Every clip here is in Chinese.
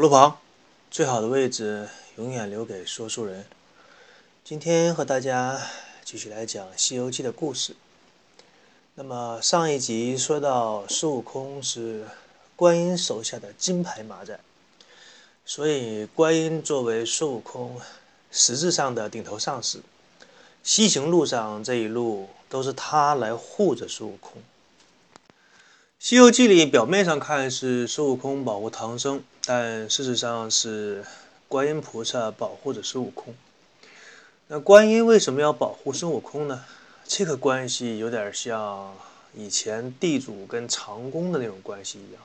火炉旁，最好的位置永远留给说书人。今天和大家继续来讲《西游记》的故事。那么上一集说到孙悟空是观音手下的金牌马仔，所以观音作为孙悟空实质上的顶头上司，西行路上这一路都是他来护着孙悟空。《西游记》里表面上看是孙悟空保护唐僧，但事实上是观音菩萨保护着孙悟空。那观音为什么要保护孙悟空呢？这个关系有点像以前地主跟长工的那种关系一样。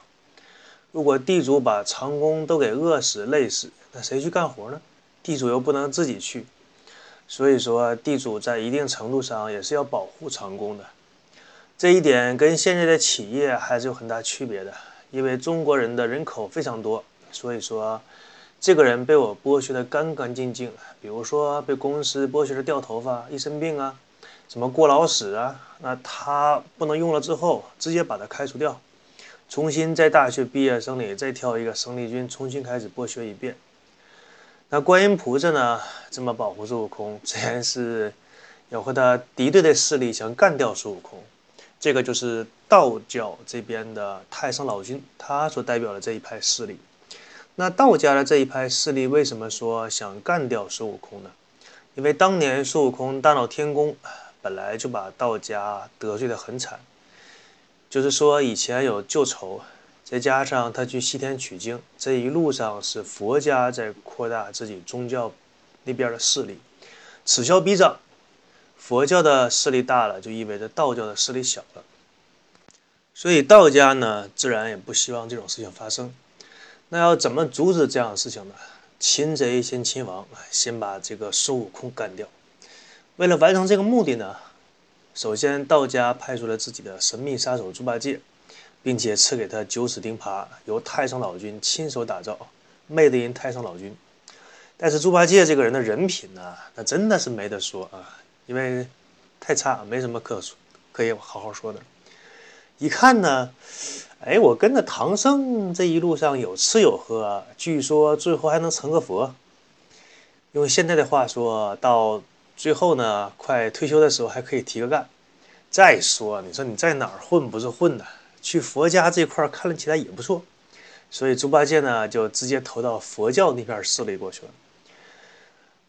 如果地主把长工都给饿死、累死，那谁去干活呢？地主又不能自己去，所以说地主在一定程度上也是要保护长工的。这一点跟现在的企业还是有很大区别的，因为中国人的人口非常多，所以说这个人被我剥削的干干净净。比如说被公司剥削的掉头发、一身病啊，什么过劳死啊，那他不能用了之后，直接把他开除掉，重新在大学毕业生里再挑一个生力军，重新开始剥削一遍。那观音菩萨呢，这么保护孙悟空，自然是要和他敌对的势力想干掉孙悟空。这个就是道教这边的太上老君，他所代表的这一派势力。那道家的这一派势力为什么说想干掉孙悟空呢？因为当年孙悟空大闹天宫，本来就把道家得罪的很惨，就是说以前有旧仇，再加上他去西天取经，这一路上是佛家在扩大自己宗教那边的势力，此消彼长。佛教的势力大了，就意味着道教的势力小了，所以道家呢，自然也不希望这种事情发生。那要怎么阻止这样的事情呢？擒贼先擒王，先把这个孙悟空干掉。为了完成这个目的呢，首先道家派出了自己的神秘杀手猪八戒，并且赐给他九齿钉耙，由太上老君亲手打造，魅得人太上老君。但是猪八戒这个人的人品呢，那真的是没得说啊。因为太差，没什么可说，可以好好说的。一看呢，哎，我跟着唐僧这一路上有吃有喝，据说最后还能成个佛。用现在的话说，到最后呢，快退休的时候还可以提个干。再说，你说你在哪儿混不是混的？去佛家这块看了起来也不错，所以猪八戒呢就直接投到佛教那边势力过去了。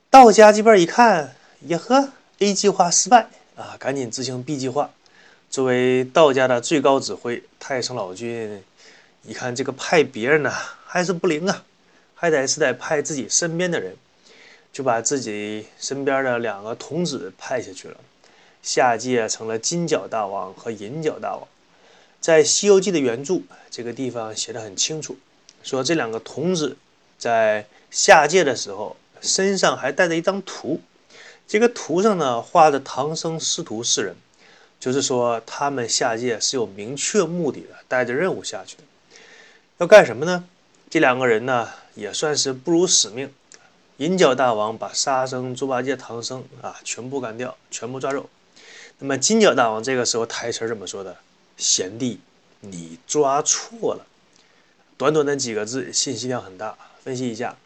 道家这边一看，呀呵。A 计划失败啊，赶紧执行 B 计划。作为道家的最高指挥，太上老君一看这个派别人呢还是不灵啊，还得是得派自己身边的人，就把自己身边的两个童子派下去了，下界成了金角大王和银角大王。在《西游记》的原著这个地方写的很清楚，说这两个童子在下界的时候身上还带着一张图。这个图上呢画的唐僧师徒四人，就是说他们下界是有明确目的的，带着任务下去的。要干什么呢？这两个人呢也算是不辱使命。银角大王把沙僧、猪八戒、唐僧啊全部干掉，全部抓走。那么金角大王这个时候台词怎么说的：“贤弟，你抓错了。”短短的几个字，信息量很大。分析一下。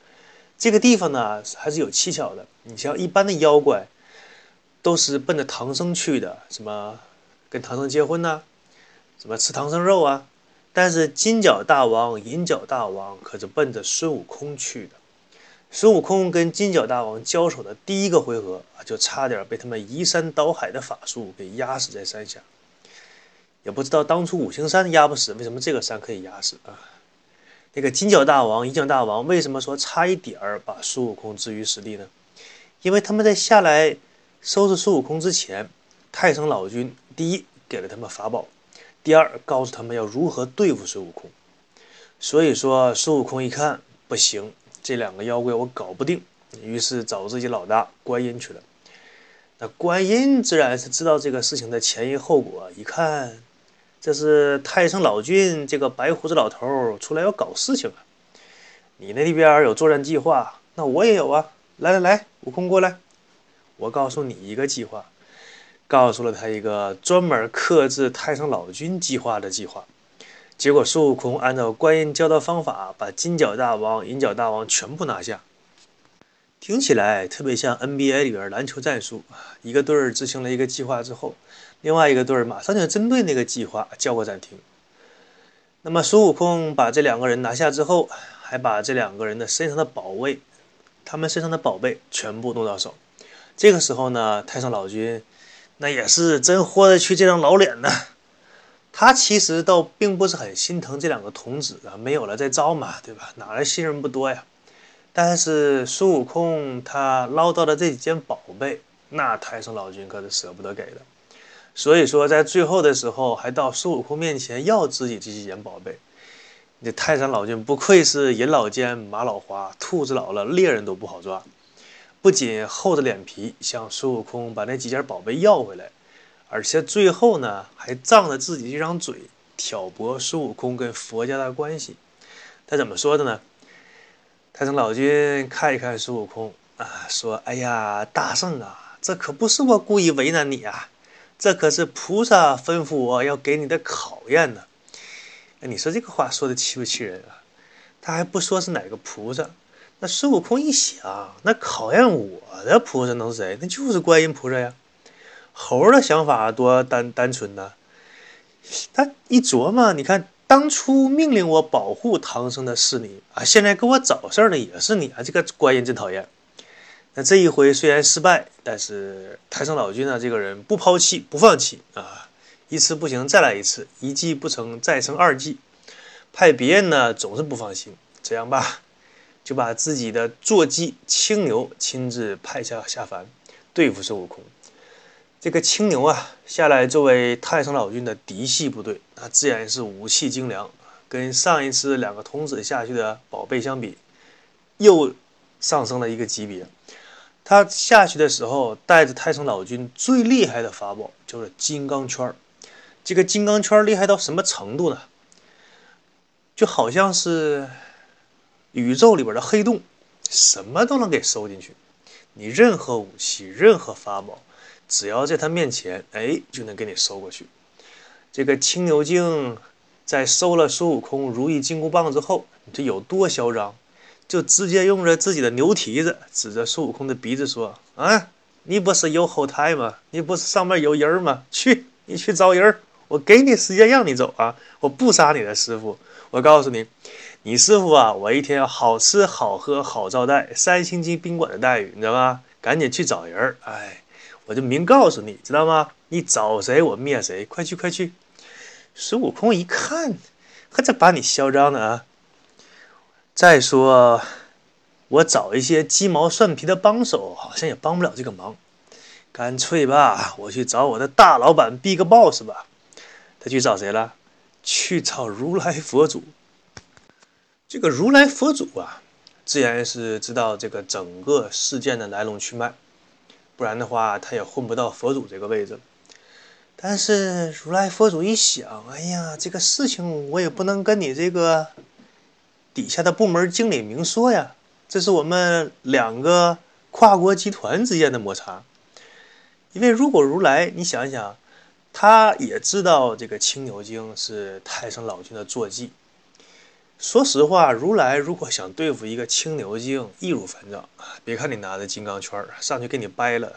这个地方呢还是有蹊跷的。你像一般的妖怪，都是奔着唐僧去的，什么跟唐僧结婚呐，什么吃唐僧肉啊。但是金角大王、银角大王可是奔着孙悟空去的。孙悟空跟金角大王交手的第一个回合啊，就差点被他们移山倒海的法术给压死在山下。也不知道当初五行山压不死，为什么这个山可以压死啊？那个金角大王、银角大王为什么说差一点儿把孙悟空置于死地呢？因为他们在下来收拾孙悟空之前，太上老君第一给了他们法宝，第二告诉他们要如何对付孙悟空。所以说孙悟空一看不行，这两个妖怪我搞不定，于是找自己老大观音去了。那观音自然是知道这个事情的前因后果，一看。这是太上老君这个白胡子老头出来要搞事情啊！你那边有作战计划，那我也有啊！来来来，悟空过来，我告诉你一个计划，告诉了他一个专门克制太上老君计划的计划。结果孙悟空按照观音教的方法，把金角大王、银角大王全部拿下。听起来特别像 NBA 里边篮球战术一个队儿执行了一个计划之后，另外一个队儿马上就针对那个计划叫过暂停。那么孙悟空把这两个人拿下之后，还把这两个人的身上的宝贝，他们身上的宝贝全部弄到手。这个时候呢，太上老君那也是真豁得去这张老脸呢。他其实倒并不是很心疼这两个童子啊，没有了再招嘛，对吧？哪来信任不多呀？但是孙悟空他捞到的这几件宝贝，那太上老君可是舍不得给的。所以说，在最后的时候，还到孙悟空面前要自己这几件宝贝。这太上老君不愧是人老奸，马老花，兔子老了，猎人都不好抓。不仅厚着脸皮向孙悟空把那几件宝贝要回来，而且最后呢，还仗着自己这张嘴挑拨孙悟空跟佛家的关系。他怎么说的呢？太上老君看一看孙悟空啊，说：“哎呀，大圣啊，这可不是我故意为难你啊，这可是菩萨吩咐我要给你的考验呢。”，你说这个话说的气不气人啊？他还不说是哪个菩萨。那孙悟空一想，那考验我的菩萨能是谁？那就是观音菩萨呀。猴的想法多单单纯呢。他一琢磨，你看。当初命令我保护唐僧的是你啊，现在给我找事儿的也是你啊！这个观音真讨厌。那这一回虽然失败，但是太上老君呢，这个人不抛弃不放弃啊，一次不行再来一次，一计不成再生二计。派别人呢总是不放心，这样吧，就把自己的坐骑青牛亲自派下下凡对付孙悟空。这个青牛啊，下来作为太上老君的嫡系部队，那自然是武器精良，跟上一次两个童子下去的宝贝相比，又上升了一个级别。他下去的时候带着太上老君最厉害的法宝，就是金刚圈这个金刚圈厉害到什么程度呢？就好像是宇宙里边的黑洞，什么都能给收进去。你任何武器，任何法宝。只要在他面前，哎，就能给你收过去。这个青牛精在收了孙悟空如意金箍棒之后，这有多嚣张，就直接用着自己的牛蹄子指着孙悟空的鼻子说：“啊，你不是有后台吗？你不是上面有人吗？去，你去找人，我给你时间让你走啊！我不杀你的师傅。我告诉你，你师傅啊，我一天要好吃好喝好招待，三星级宾馆的待遇，你知道吗？赶紧去找人，哎。”我就明告诉你，知道吗？你找谁，我灭谁！快去，快去！孙悟空一看，呵，这把你嚣张的啊！再说，我找一些鸡毛蒜皮的帮手，好像也帮不了这个忙。干脆吧，我去找我的大老板 Big Boss 吧。他去找谁了？去找如来佛祖。这个如来佛祖啊，自然是知道这个整个事件的来龙去脉。不然的话，他也混不到佛祖这个位置。但是如来佛祖一想，哎呀，这个事情我也不能跟你这个底下的部门经理明说呀，这是我们两个跨国集团之间的摩擦。因为如果如来，你想一想，他也知道这个青牛精是太上老君的坐骑。说实话，如来如果想对付一个青牛精，易如反掌！别看你拿着金刚圈上去给你掰了，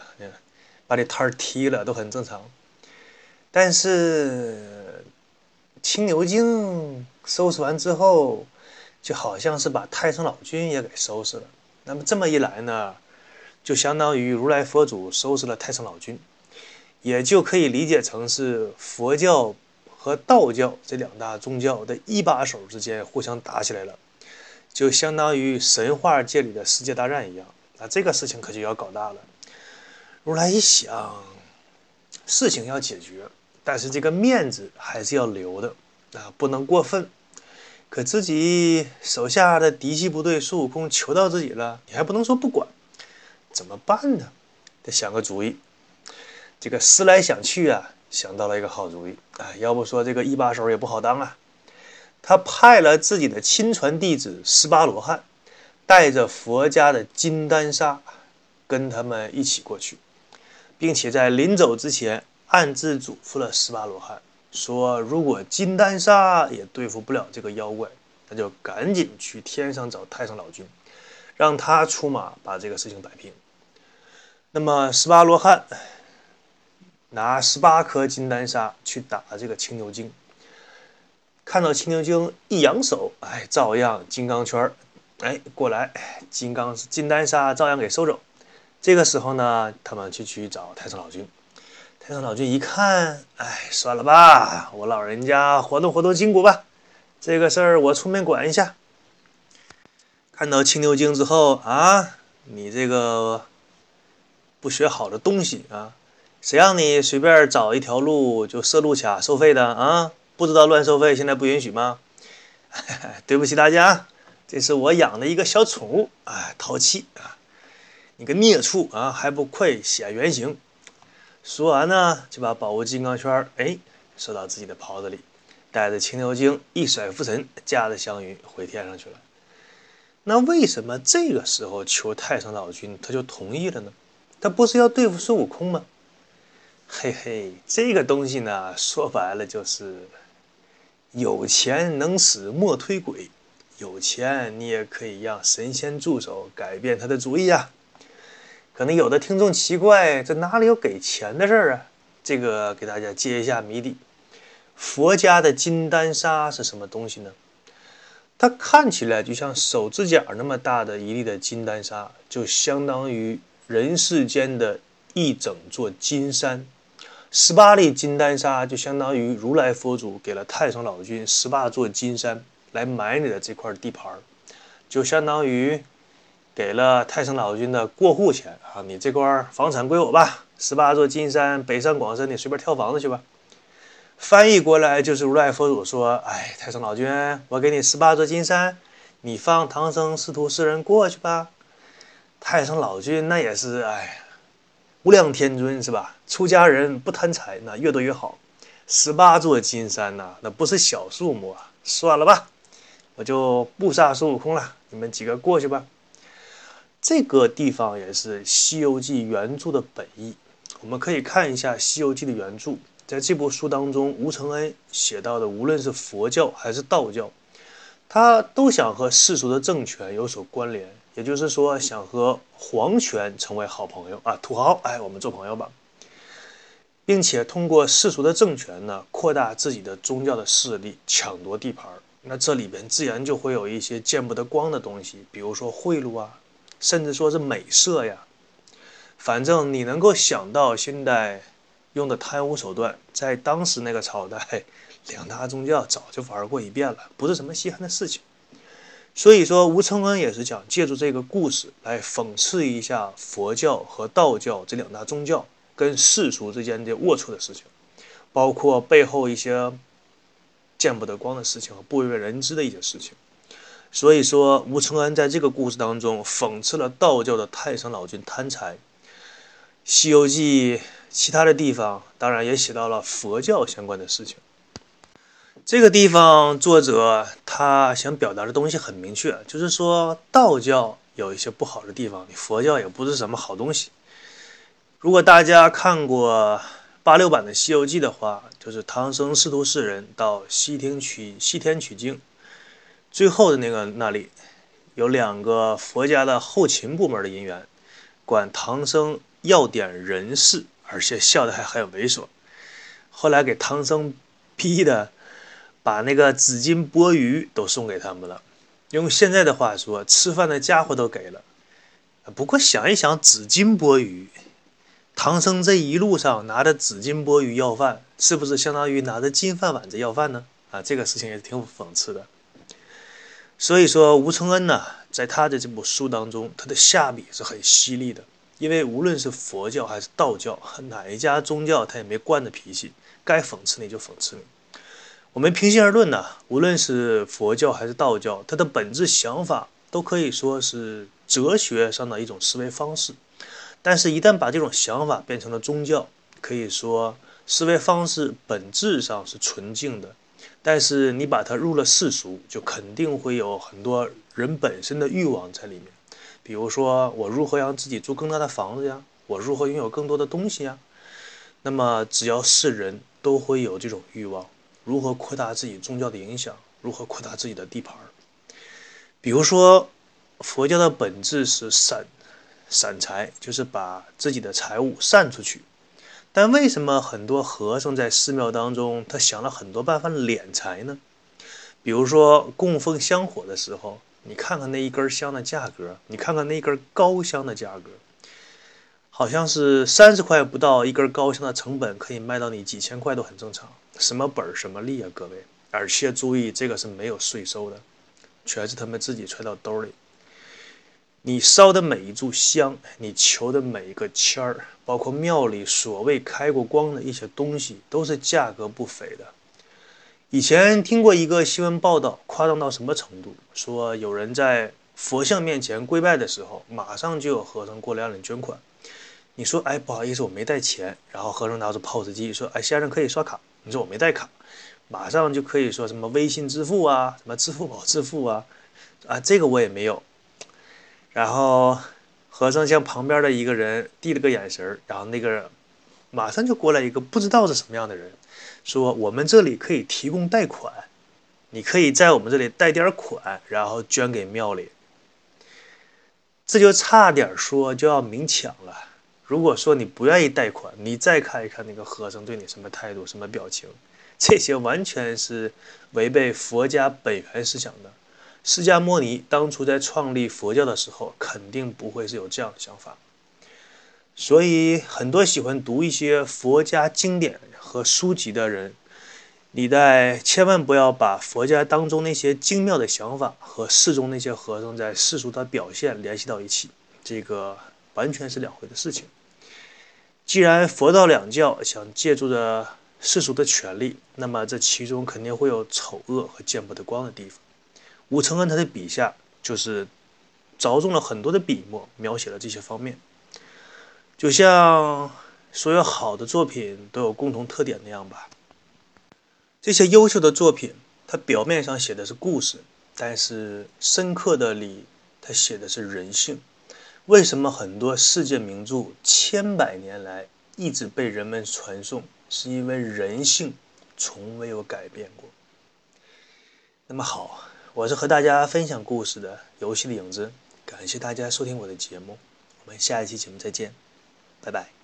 把你摊踢了都很正常。但是青牛精收拾完之后，就好像是把太上老君也给收拾了。那么这么一来呢，就相当于如来佛祖收拾了太上老君，也就可以理解成是佛教。和道教这两大宗教的一把手之间互相打起来了，就相当于神话界里的世界大战一样。那这个事情可就要搞大了。如来一想，事情要解决，但是这个面子还是要留的啊，不能过分。可自己手下的嫡系部队孙悟空求到自己了，你还不能说不管，怎么办呢？得想个主意。这个思来想去啊。想到了一个好主意啊！要不说这个一把手也不好当啊。他派了自己的亲传弟子十八罗汉，带着佛家的金丹砂，跟他们一起过去，并且在临走之前暗自嘱咐了十八罗汉，说如果金丹砂也对付不了这个妖怪，那就赶紧去天上找太上老君，让他出马把这个事情摆平。那么十八罗汉拿十八颗金丹砂去打这个青牛精，看到青牛精一扬手，哎，照样金刚圈儿，哎，过来，金刚金丹砂照样给收走。这个时候呢，他们就去找太上老君。太上老君一看，哎，算了吧，我老人家活动活动筋骨吧，这个事儿我出面管一下。看到青牛精之后啊，你这个不学好的东西啊，谁让你随便找一条路就设路卡收费的啊？不知道乱收费，现在不允许吗？对不起大家，这是我养的一个小宠物哎，淘气啊，你个孽畜啊，还不快显原形！说完呢，就把宝物金刚圈哎收到自己的袍子里，带着青牛精一甩拂尘，驾着祥云回天上去了。那为什么这个时候求太上老君他就同意了呢？他不是要对付孙悟空吗？嘿嘿，这个东西呢，说白了就是有钱能使磨推鬼，有钱你也可以让神仙助手改变他的主意呀。可能有的听众奇怪，这哪里有给钱的事儿啊？这个给大家揭一下谜底：佛家的金丹砂是什么东西呢？它看起来就像手指甲那么大的一粒的金丹砂，就相当于人世间的一整座金山。十八粒金丹砂就相当于如来佛祖给了太上老君十八座金山来买你的这块地盘儿，就相当于。给了太上老君的过户钱啊！你这块房产归我吧，十八座金山，北上广深，你随便挑房子去吧。翻译过来就是如来佛祖说：“哎，太上老君，我给你十八座金山，你放唐僧师徒四人过去吧。”太上老君那也是哎，无量天尊是吧？出家人不贪财，那越多越好。十八座金山呐，那不是小数目啊！算了吧，我就不杀孙悟空了，你们几个过去吧。这个地方也是《西游记》原著的本意。我们可以看一下《西游记》的原著，在这部书当中，吴承恩写到的，无论是佛教还是道教，他都想和世俗的政权有所关联，也就是说，想和皇权成为好朋友啊，土豪，哎，我们做朋友吧，并且通过世俗的政权呢，扩大自己的宗教的势力，抢夺地盘。那这里边自然就会有一些见不得光的东西，比如说贿赂啊。甚至说是美色呀，反正你能够想到现在用的贪污手段，在当时那个朝代，两大宗教早就玩过一遍了，不是什么稀罕的事情。所以说，吴承恩也是想借助这个故事来讽刺一下佛教和道教这两大宗教跟世俗之间的龌龊的事情，包括背后一些见不得光的事情和不为人知的一些事情。所以说，吴承恩在这个故事当中讽刺了道教的太上老君贪财，《西游记》其他的地方当然也写到了佛教相关的事情。这个地方作者他想表达的东西很明确，就是说道教有一些不好的地方，你佛教也不是什么好东西。如果大家看过八六版的《西游记》的话，就是唐僧师徒四人到西天取西天取经。最后的那个那里，有两个佛家的后勤部门的人员，管唐僧要点人事，而且笑得还很猥琐。后来给唐僧逼的，把那个紫金钵盂都送给他们了。用现在的话说，吃饭的家伙都给了。不过想一想，紫金钵盂，唐僧这一路上拿着紫金钵盂要饭，是不是相当于拿着金饭碗子要饭呢？啊，这个事情也挺讽刺的。所以说，吴承恩呢，在他的这部书当中，他的下笔是很犀利的。因为无论是佛教还是道教，哪一家宗教他也没惯着脾气，该讽刺你就讽刺你。我们平心而论呢，无论是佛教还是道教，它的本质想法都可以说是哲学上的一种思维方式。但是，一旦把这种想法变成了宗教，可以说思维方式本质上是纯净的。但是你把它入了世俗，就肯定会有很多人本身的欲望在里面。比如说，我如何让自己住更大的房子呀？我如何拥有更多的东西呀？那么，只要是人，都会有这种欲望：如何扩大自己宗教的影响，如何扩大自己的地盘。比如说，佛教的本质是散散财，就是把自己的财物散出去。但为什么很多和尚在寺庙当中，他想了很多办法敛财呢？比如说供奉香火的时候，你看看那一根香的价格，你看看那一根高香的价格，好像是三十块不到一根高香的成本，可以卖到你几千块都很正常。什么本儿什么利啊，各位！而且注意，这个是没有税收的，全是他们自己揣到兜里。你烧的每一炷香，你求的每一个签儿，包括庙里所谓开过光的一些东西，都是价格不菲的。以前听过一个新闻报道，夸张到什么程度？说有人在佛像面前跪拜的时候，马上就有和尚过来让你捐款。你说，哎，不好意思，我没带钱。然后和尚拿着 POS 机说，哎，先生可以刷卡。你说我没带卡，马上就可以说什么微信支付啊，什么支付宝支付啊，啊，这个我也没有。然后和尚向旁边的一个人递了个眼神然后那个人马上就过来一个不知道是什么样的人，说我们这里可以提供贷款，你可以在我们这里贷点款，然后捐给庙里。这就差点说就要明抢了。如果说你不愿意贷款，你再看一看那个和尚对你什么态度、什么表情，这些完全是违背佛家本源思想的。释迦牟尼当初在创立佛教的时候，肯定不会是有这样的想法。所以，很多喜欢读一些佛家经典和书籍的人，你在千万不要把佛家当中那些精妙的想法和世中那些和尚在世俗的表现联系到一起，这个完全是两回的事情。既然佛道两教想借助着世俗的权利，那么这其中肯定会有丑恶和见不得光的地方。吴承恩他的笔下就是着重了很多的笔墨，描写了这些方面。就像所有好的作品都有共同特点那样吧。这些优秀的作品，它表面上写的是故事，但是深刻的里，它写的是人性。为什么很多世界名著千百年来一直被人们传颂？是因为人性从未有改变过。那么好。我是和大家分享故事的游戏的影子，感谢大家收听我的节目，我们下一期节目再见，拜拜。